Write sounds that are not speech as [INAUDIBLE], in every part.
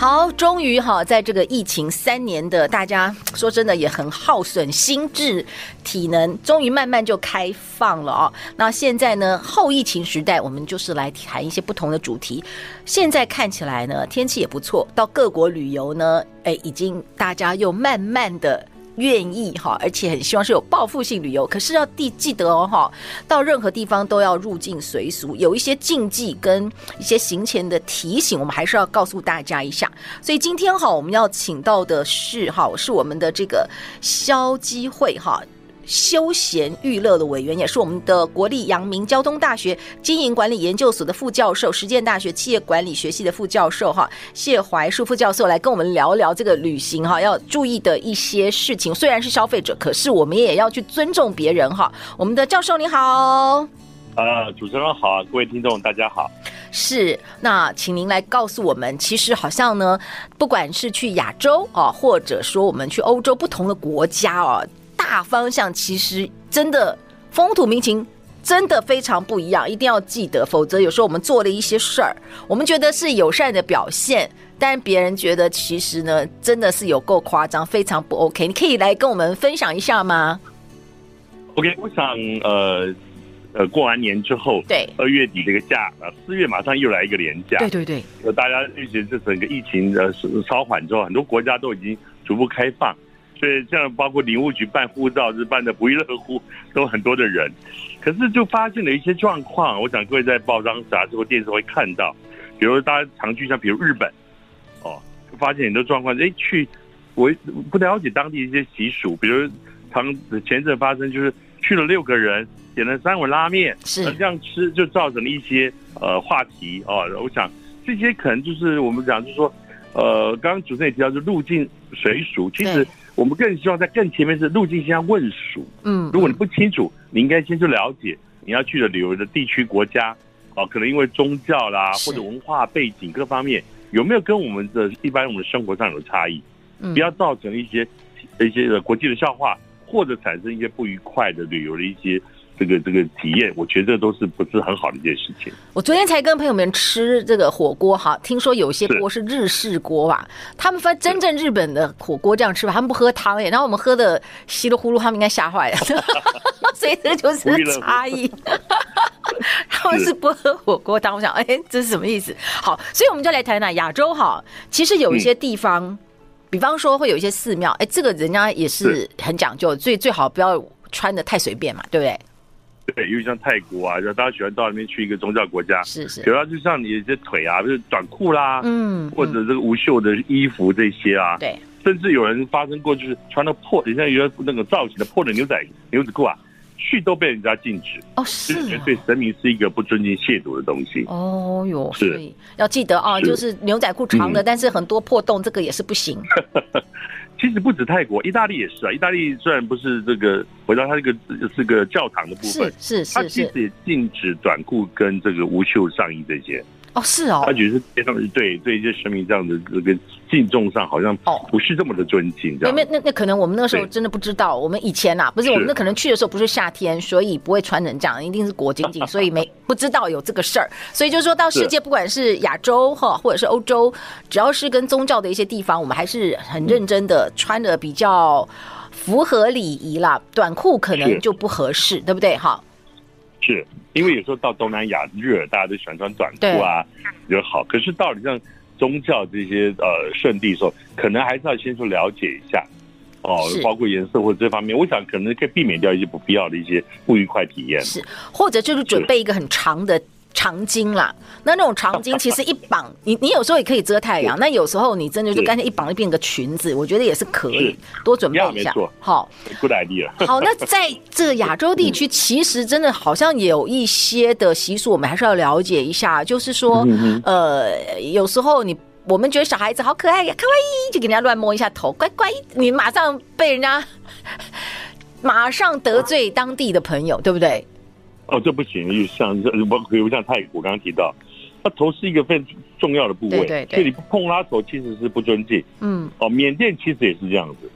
好，终于哈，在这个疫情三年的，大家说真的也很耗损心智、体能，终于慢慢就开放了哦。那现在呢，后疫情时代，我们就是来谈一些不同的主题。现在看起来呢，天气也不错，到各国旅游呢，哎，已经大家又慢慢的。愿意哈，而且很希望是有报复性旅游，可是要记记得哦哈，到任何地方都要入境随俗，有一些禁忌跟一些行前的提醒，我们还是要告诉大家一下。所以今天哈，我们要请到的是哈，是我们的这个消基会哈。休闲娱乐的委员，也是我们的国立阳明交通大学经营管理研究所的副教授，实践大学企业管理学系的副教授哈，谢怀树副教授来跟我们聊聊这个旅行哈要注意的一些事情。虽然是消费者，可是我们也要去尊重别人哈。我们的教授你好，呃，主持人好，各位听众大家好。是，那请您来告诉我们，其实好像呢，不管是去亚洲啊，或者说我们去欧洲不同的国家哦。大方向其实真的风土民情真的非常不一样，一定要记得，否则有时候我们做了一些事儿，我们觉得是友善的表现，但别人觉得其实呢真的是有够夸张，非常不 OK。你可以来跟我们分享一下吗？OK，我想呃呃过完年之后，对二月底这个假啊，四月马上又来一个连假，对对对，大家预觉这整个疫情呃稍缓之后，很多国家都已经逐步开放。所以，像包括领务局办护照是办的不亦乐乎，都很多的人，可是就发现了一些状况。我想各位在报章杂志或电视会看到，比如大家常去像比如日本，哦，就发现很多状况。哎，去我不了解当地一些习俗，比如常前阵发生就是去了六个人点了三碗拉面，是这样吃就造成了一些呃话题哦。我想这些可能就是我们讲就是说，呃，刚刚主持人也提到就入境随俗，其实。我们更希望在更前面是路径先要问熟，嗯，如果你不清楚，你应该先去了解你要去的旅游的地区国家，哦，可能因为宗教啦或者文化背景各方面有没有跟我们的一般我们生活上有差异，不要造成一些一些的国际的笑话，或者产生一些不愉快的旅游的一些。这个这个体验，我觉得都是不是很好的一件事情。我昨天才跟朋友们吃这个火锅哈，听说有些锅是日式锅吧，他们说真正日本的火锅这样吃吧，他们不喝汤耶，然后我们喝的稀里呼噜，他们应该吓坏了，[LAUGHS] 所以这就是差异。[LAUGHS] 他们是不喝火锅汤，我想哎，这是什么意思？好，所以我们就来谈谈亚洲哈，其实有一些地方，嗯、比方说会有一些寺庙，哎，这个人家也是很讲究，最最好不要穿的太随便嘛，对不对？[LAUGHS] 对，因为像泰国啊，就大家喜欢到那边去一个宗教国家，是是，主要就像你这腿啊，就是短裤啦，嗯，或者这个无袖的衣服这些啊，对，甚至有人发生过，就是穿了破，你像有那个造型的破的牛仔牛仔裤啊，去都被人家禁止哦，是，对神明是一个不尊敬亵渎的东西。哦哟，是，要记得啊，就是牛仔裤长的，但是很多破洞，这个也是不行。[LAUGHS] 其实不止泰国，意大利也是啊。意大利虽然不是这个，回到它这个是个教堂的部分，是是是，它其实也禁止短裤跟这个无袖上衣这些。哦，是哦，他觉得非常对对一些神明这样的这个敬重上，好像不是这么的尊敬。这样，那那那可能我们那时候真的不知道。我们以前呐，不是我们那可能去的时候不是夏天，所以不会穿成这样，一定是裹紧紧，所以没不知道有这个事儿。[LAUGHS] 所以就是说到世界，不管是亚洲哈，或者是欧洲，只要是跟宗教的一些地方，我们还是很认真的穿的比较符合礼仪啦。短裤可能就不合适，对不对？哈。是因为有时候到东南亚热，大家都喜欢穿短裤啊，比较好。可是到了像宗教这些呃圣地的时候，可能还是要先去了解一下哦，包括颜色或者这方面，我想可能可以避免掉一些不必要的一些不愉快体验。是，或者就是准备一个很长的。长巾啦，那那种长巾其实一绑，你你有时候也可以遮太阳，那有时候你真的就干脆一绑就变个裙子，我觉得也是可以多准备一下。好，good idea。[LAUGHS] 好，那在这个亚洲地区，其实真的好像有一些的习俗，我们还是要了解一下。就是说，呃，有时候你我们觉得小孩子好可爱呀，卡哇伊，就给人家乱摸一下头，乖乖，你马上被人家马上得罪当地的朋友，对不对？哦，这不行，又像这不比如像泰国刚刚提到，他头是一个非常重要的部位，对对对，所以你不碰他头其实是不尊敬。嗯，哦，缅甸其实也是这样子。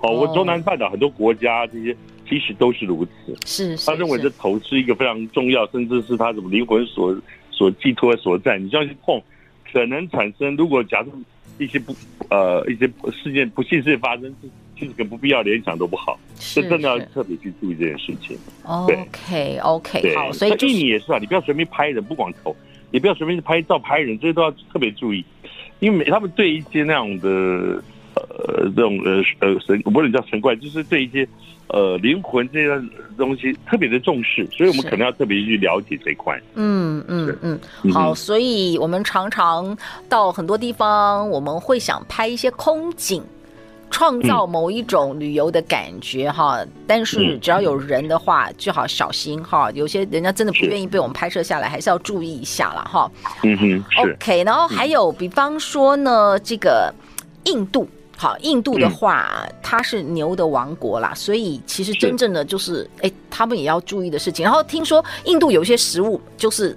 哦，我中南半岛很多国家这些其实都是如此。是，是，他认为这头是一个非常重要，甚至是他什么灵魂所所寄托的所在。你这样去碰，可能产生如果假设一些不呃一些事件不幸事件发生，其实跟不必要联想都不好。是，真的要特别去注意这件事情。OK OK，好，所以印尼也是啊，你不要随便拍人，不光头，也不要随便去拍照拍人，这些都要特别注意，因为他们对一些那样的。呃，这种呃呃神，我不能叫神怪，就是对一些呃灵魂这些东西特别的重视，所以我们可能要特别去了解这一块。嗯嗯嗯，好，所以我们常常到很多地方，我们会想拍一些空景，创造某一种旅游的感觉哈。嗯、但是只要有人的话，最好小心哈。有些人家真的不愿意被我们拍摄下来，还是要注意一下了哈。嗯哼，OK。然后还有，比方说呢，这个印度。好，印度的话，嗯、它是牛的王国啦，所以其实真正的就是，哎是，他们也要注意的事情。然后听说印度有些食物就是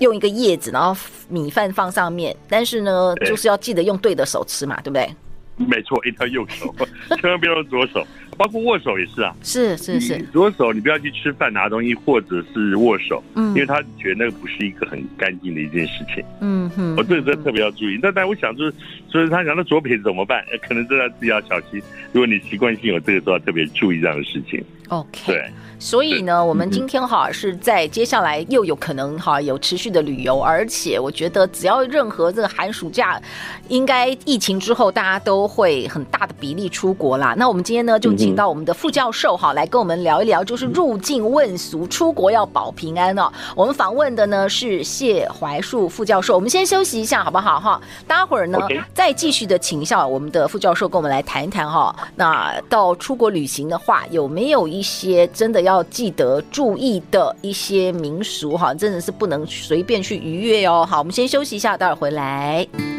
用一个叶子，然后米饭放上面，但是呢，就是要记得用对的手吃嘛，对不对？[LAUGHS] 没错，一定要右手，[LAUGHS] 千万不要用左手。包括握手也是啊，是是是，左手你不要去吃饭拿东西，或者是握手，嗯，因为他觉得那个不是一个很干净的一件事情，嗯哼，我这个特别要注意。那但我想就是，所以他讲那左撇子怎么办？可能真的自己要小心。如果你习惯性有这个，都要特别注意这样的事情。OK，对。所以呢，我们今天哈是在接下来又有可能哈有持续的旅游，而且我觉得只要任何这个寒暑假，应该疫情之后大家都会很大的比例出国啦。那我们今天呢就请到我们的副教授哈来跟我们聊一聊，就是入境问俗，出国要保平安哦。我们访问的呢是谢怀树副教授。我们先休息一下好不好哈？待会儿呢再继续的请下我们的副教授跟我们来谈一谈哈。那到出国旅行的话，有没有一些真的要记得注意的一些民俗哈，真的是不能随便去逾越哦。好，我们先休息一下，待会儿回来。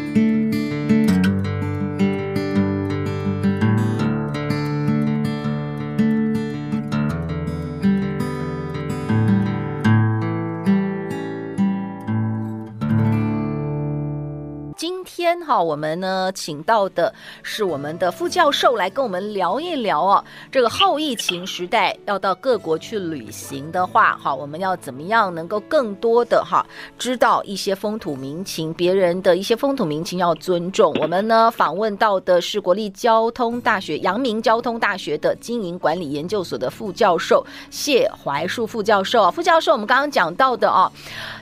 天哈，我们呢请到的是我们的副教授来跟我们聊一聊哦。这个后疫情时代要到各国去旅行的话，哈，我们要怎么样能够更多的哈知道一些风土民情，别人的一些风土民情要尊重。我们呢访问到的是国立交通大学阳明交通大学的经营管理研究所的副教授谢怀树副教授。啊副教授，我们刚刚讲到的哦，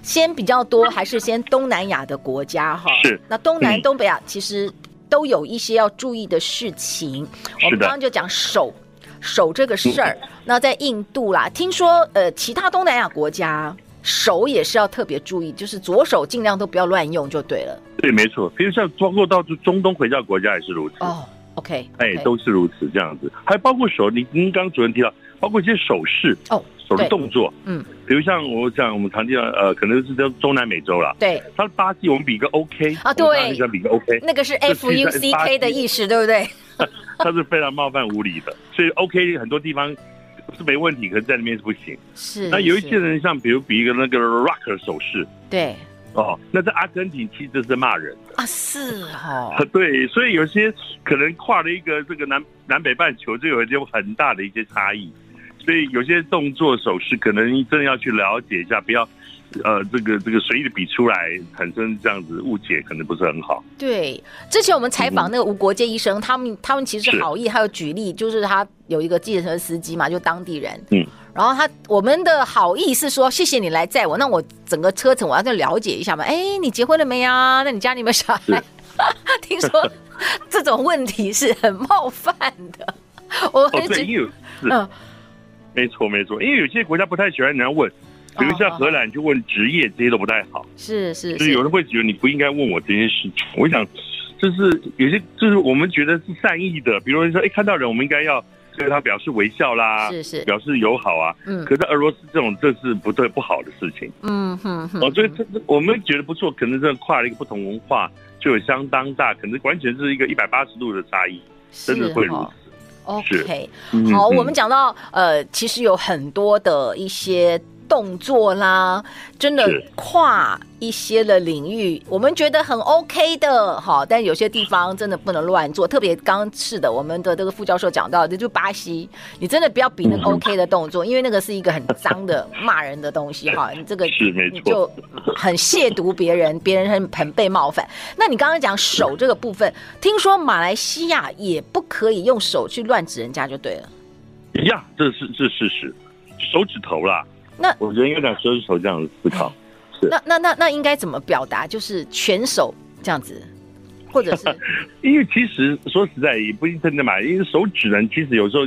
先比较多还是先东南亚的国家哈？是。那东南。东北亚其实都有一些要注意的事情。我们刚刚就讲手手这个事儿。那在印度啦，听说呃，其他东南亚国家手也是要特别注意，就是左手尽量都不要乱用就对了。对，没错。比如像包括到中东回教国家也是如此。哦，OK，哎，都是如此这样子。还包括手，你您刚刚主任提到，包括一些手势哦。手的动作，嗯，比如像我讲，我们常见的呃，可能是叫中南美洲啦。对，他巴西，我们比个 OK 啊，对，比个 OK，那个是 F U C K 的意思，对不对？[LAUGHS] 他是非常冒犯无理的，所以 OK 很多地方是没问题，可是在那边是不行。是，那有一些人像比如比一个那个 rock 手势，对，哦，那在阿根廷其实是骂人的。啊，是哈，[LAUGHS] 对，所以有些可能跨了一个这个南南北半球，就有一些很大的一些差异。所以有些动作手势可能真的要去了解一下，不要，呃，这个这个随意的比出来，产生这样子误解，可能不是很好。对，之前我们采访那个吴国界医生，嗯、他们他们其实好意，还有举例，就是他有一个计程车司机嘛，就当地人，嗯，然后他我们的好意是说，谢谢你来载我，那我整个车程我要再了解一下嘛。哎，你结婚了没啊？那你家里有没有小孩？是 [LAUGHS] 听说这种问题是很冒犯的，我很觉得，嗯。没错，没错，因为有些国家不太喜欢人家问，比如像荷兰就问职业这些都不太好。是是，就是有人会觉得你不应该问我这些事情。我想，就是有些就是我们觉得是善意的，比如说哎看到人我们应该要对他表示微笑啦，是是表示友好啊。嗯可是俄罗斯这种这是不对不好的事情。嗯哼哼，哦，所以这这我们觉得不错，可能这跨了一个不同文化，就有相当大，可能完全是一个一百八十度的差异，真的会如此。OK，是好，嗯。我们讲到呃，其实有很多的一些动作啦，真的跨一些的领域，我们觉得很 OK 的，好，但有些地方真的不能乱做。特别刚是的，我们的这个副教授讲到的，就巴西，你真的不要比那个 OK 的动作，因为那个是一个很脏的骂人的东西哈，[LAUGHS] 你这个是没错你就很亵渎别人，[LAUGHS] 别人很很被冒犯。那你刚刚讲手这个部分，听说马来西亚也不可以用手去乱指人家，就对了。呀，这是这是事实，手指头啦。那我觉得应该讲手指头这样子思考。是那那那那应该怎么表达？就是全手这样子，或者是 [LAUGHS] 因为其实说实在也不一定真的嘛，因为手指呢，其实有时候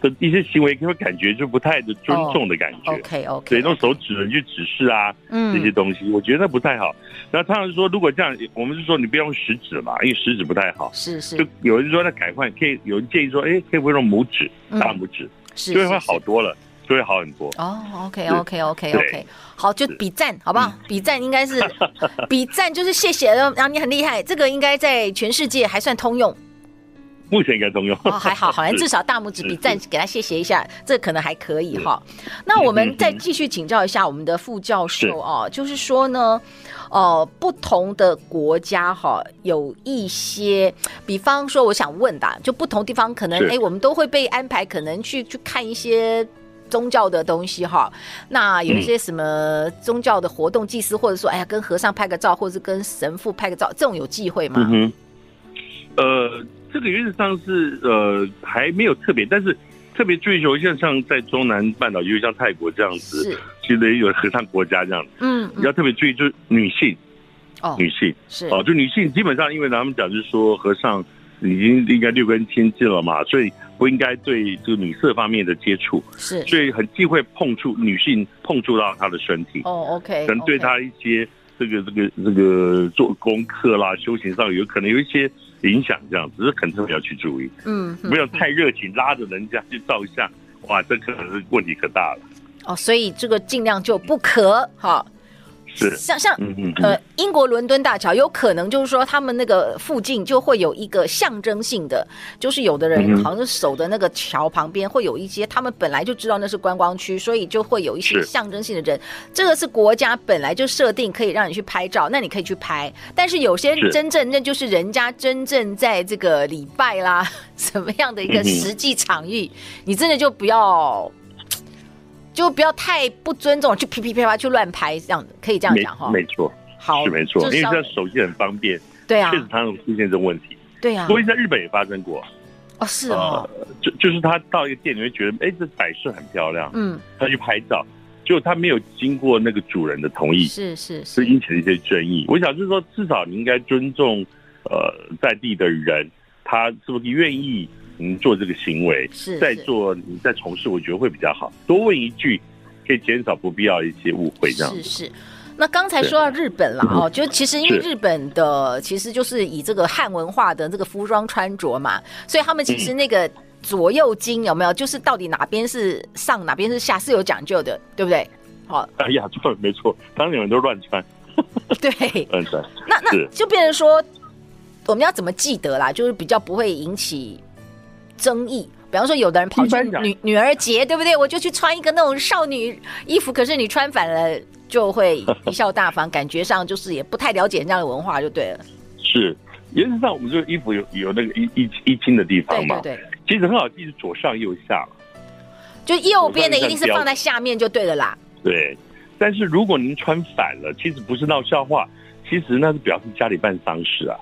的一些行为，会感觉就不太的尊重的感觉。OK OK，对，用手指呢去指示啊，嗯这些东西，我觉得不太好。那他常说，如果这样，我们是说你不要用食指嘛，因为食指不太好。是是就有人说那改换可以，有人建议说，哎，可以不用拇指、嗯大拇指，是就会会好多了，就会好很多。哦，OK 是 OK OK 对 OK，好，就比赞好不好？比赞应该是 [LAUGHS] 比赞，就是谢谢，然后你很厉害，这个应该在全世界还算通用目前应该通用。哦，还好，[LAUGHS] 好像至少大拇指比赞是给他谢谢一下，这可能还可以哈。那我们再继续请教一下我们的副教授哦，就是说呢，呃，不同的国家哈有一些，比方说我想问的，就不同地方可能哎，我们都会被安排可能去去看一些。宗教的东西哈，那有一些什么宗教的活动，祭司或者说，哎呀，跟和尚拍个照，或者是跟神父拍个照，这种有忌讳吗？嗯哼，呃，这个原则上是呃还没有特别，但是特别追求像像在中南半岛，尤其像泰国这样子，是，其实也有和尚国家这样子，嗯，嗯。要特别注意就是女性，哦，女性。是，哦，就女性基本上，因为他们讲就是说和尚已经应该六根清净了嘛，所以不应该对这个女色方面的接触，是，所以很忌讳碰触女性碰触到她的身体，哦，OK，可能对她一些这个这个这个做功课啦、修行上有可能有一些影响，这样只是可能特别要去注意，嗯，嗯不要太热情，拉着人家去照相，哇，这可能是问题可大了。哦，所以这个尽量就不可哈。是，像像呃，英国伦敦大桥有可能就是说，他们那个附近就会有一个象征性的，就是有的人嗯好像守的那个桥旁边会有一些，他们本来就知道那是观光区，所以就会有一些象征性的人。这个是国家本来就设定可以让你去拍照，那你可以去拍。但是有些真正那就是人家真正在这个礼拜啦，[LAUGHS] 什么样的一个实际场域，你真的就不要。就不要太不尊重，去噼噼啪啪去乱拍，这样子可以这样没讲哈。没错，好，是没错，因为现在手机很方便，对啊确，实常常出现这种问题。对啊不，过在日本也发生过，哦是哦，呃，就就是他到一个店，你会觉得，哎，这摆设很漂亮，嗯，他去拍照，结果他没有经过那个主人的同意，是是是是，引起了一些争议。我想就是说，至少你应该尊重呃在地的人，他是不是愿意嗯做这个行为，是是再做你再从事，我觉得会比较好。多问一句，可以减少不必要一些误会，这样是是。那刚才说到日本了哦，就其实因为日本的其实就是以这个汉文化的这个服装穿着嘛，所以他们其实那个左右襟有没有，就是到底哪边是上哪边是下是有讲究的，对不对？好，哎呀，错，没错，当年人都乱穿，[LAUGHS] 对。乱穿。那那就变成说，我们要怎么记得啦？就是比较不会引起争议。比方说，有的人跑去女女儿节，对不对？我就去穿一个那种少女衣服，可是你穿反了，就会贻笑大方，感觉上就是也不太了解人家的文化，就对了。是，原则上我们这个衣服有有那个一一一襟的地方嘛，对对对，其实很好记，是左上右下就右边的一定是放在下面就对了啦。对，但是如果您穿反了，其实不是闹笑话，其实那是表示家里办丧事啊，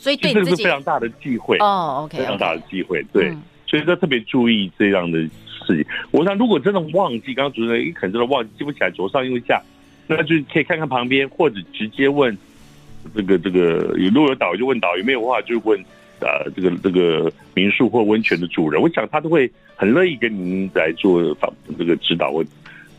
所以对你自己是非常大的忌讳，哦，OK，非常大的忌讳，对。嗯所以要特别注意这样的事情。我想，如果真的忘记，刚刚主持人一可能真的忘记记不起来左上右下，那就可以看看旁边，或者直接问这个这个有如果有导游就问导游，没有话就问呃这个这个民宿或温泉的主人。我想他都会很乐意跟您来做访这个指导或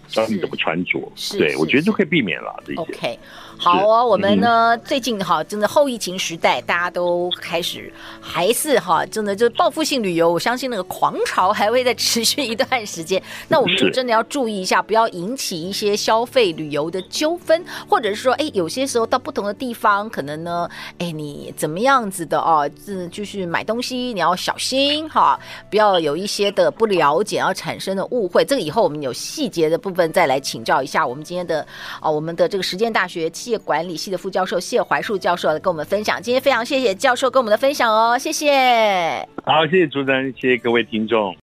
教你怎么穿着。对，我觉得就可以避免了这些。OK，好哦，我们呢、嗯、最近哈，真的后疫情时代，大家都开始还是哈，真的就是报复性旅游，我相信那个狂潮还会再持续一段时间。那我们就真的要注意一下，不要引起一些消费旅游的纠纷，或者是说，哎，有些时候到不同的地方，可能呢，哎，你怎么样子的哦，这就是买东西你要小心哈，不要有一些的不了解而产生的误会。这个以后我们有细节的部分再来请教一下我们今天的啊，我们的这个实践大学企业管理系的副教授谢怀树教授跟我们分享。今天非常谢谢教授跟我们的分享哦，谢谢。好，谢谢主持人，谢谢各位听众。